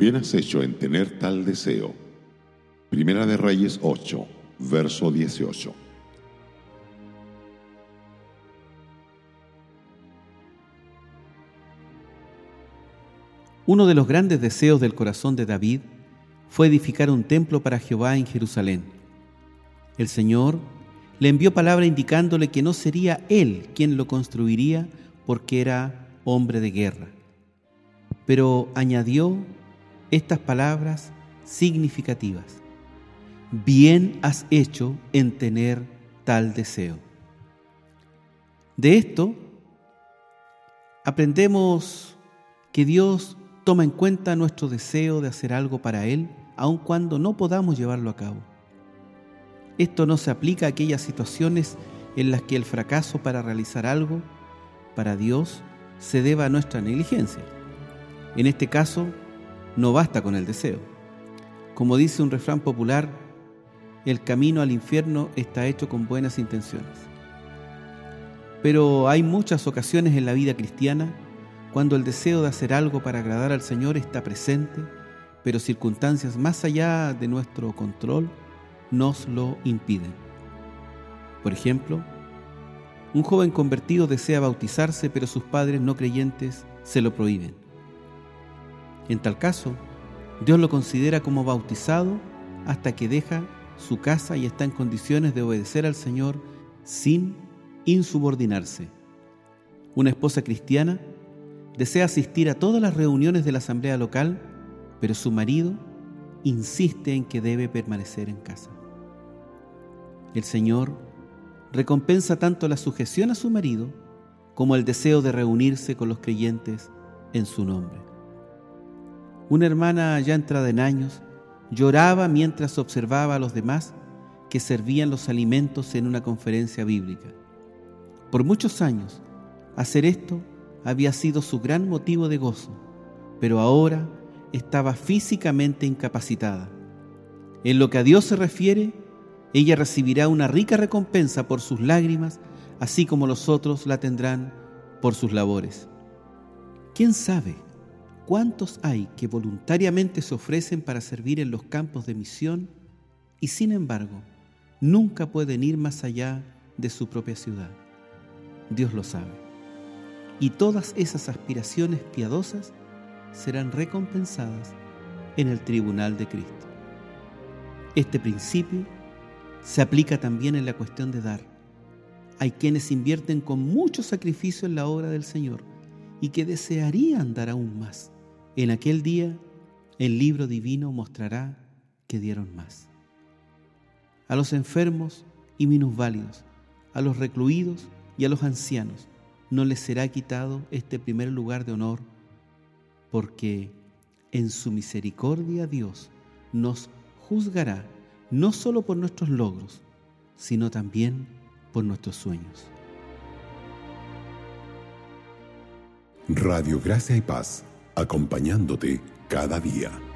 Bien has hecho en tener tal deseo. Primera de Reyes 8, verso 18. Uno de los grandes deseos del corazón de David fue edificar un templo para Jehová en Jerusalén. El Señor le envió palabra indicándole que no sería él quien lo construiría porque era hombre de guerra. Pero añadió estas palabras significativas. Bien has hecho en tener tal deseo. De esto aprendemos que Dios toma en cuenta nuestro deseo de hacer algo para Él, aun cuando no podamos llevarlo a cabo. Esto no se aplica a aquellas situaciones en las que el fracaso para realizar algo para Dios se deba a nuestra negligencia. En este caso, no basta con el deseo. Como dice un refrán popular, el camino al infierno está hecho con buenas intenciones. Pero hay muchas ocasiones en la vida cristiana cuando el deseo de hacer algo para agradar al Señor está presente, pero circunstancias más allá de nuestro control nos lo impiden. Por ejemplo, un joven convertido desea bautizarse, pero sus padres no creyentes se lo prohíben. En tal caso, Dios lo considera como bautizado hasta que deja su casa y está en condiciones de obedecer al Señor sin insubordinarse. Una esposa cristiana desea asistir a todas las reuniones de la asamblea local, pero su marido insiste en que debe permanecer en casa. El Señor recompensa tanto la sujeción a su marido como el deseo de reunirse con los creyentes en su nombre. Una hermana ya entrada en años lloraba mientras observaba a los demás que servían los alimentos en una conferencia bíblica. Por muchos años, hacer esto había sido su gran motivo de gozo, pero ahora estaba físicamente incapacitada. En lo que a Dios se refiere, ella recibirá una rica recompensa por sus lágrimas, así como los otros la tendrán por sus labores. ¿Quién sabe cuántos hay que voluntariamente se ofrecen para servir en los campos de misión y sin embargo nunca pueden ir más allá de su propia ciudad? Dios lo sabe y todas esas aspiraciones piadosas serán recompensadas en el tribunal de Cristo. Este principio se aplica también en la cuestión de dar. Hay quienes invierten con mucho sacrificio en la obra del Señor y que desearían dar aún más. En aquel día el libro divino mostrará que dieron más. A los enfermos y minusválidos, a los recluidos y a los ancianos, no les será quitado este primer lugar de honor, porque en su misericordia Dios nos juzgará no solo por nuestros logros, sino también por nuestros sueños. Radio Gracia y Paz, acompañándote cada día.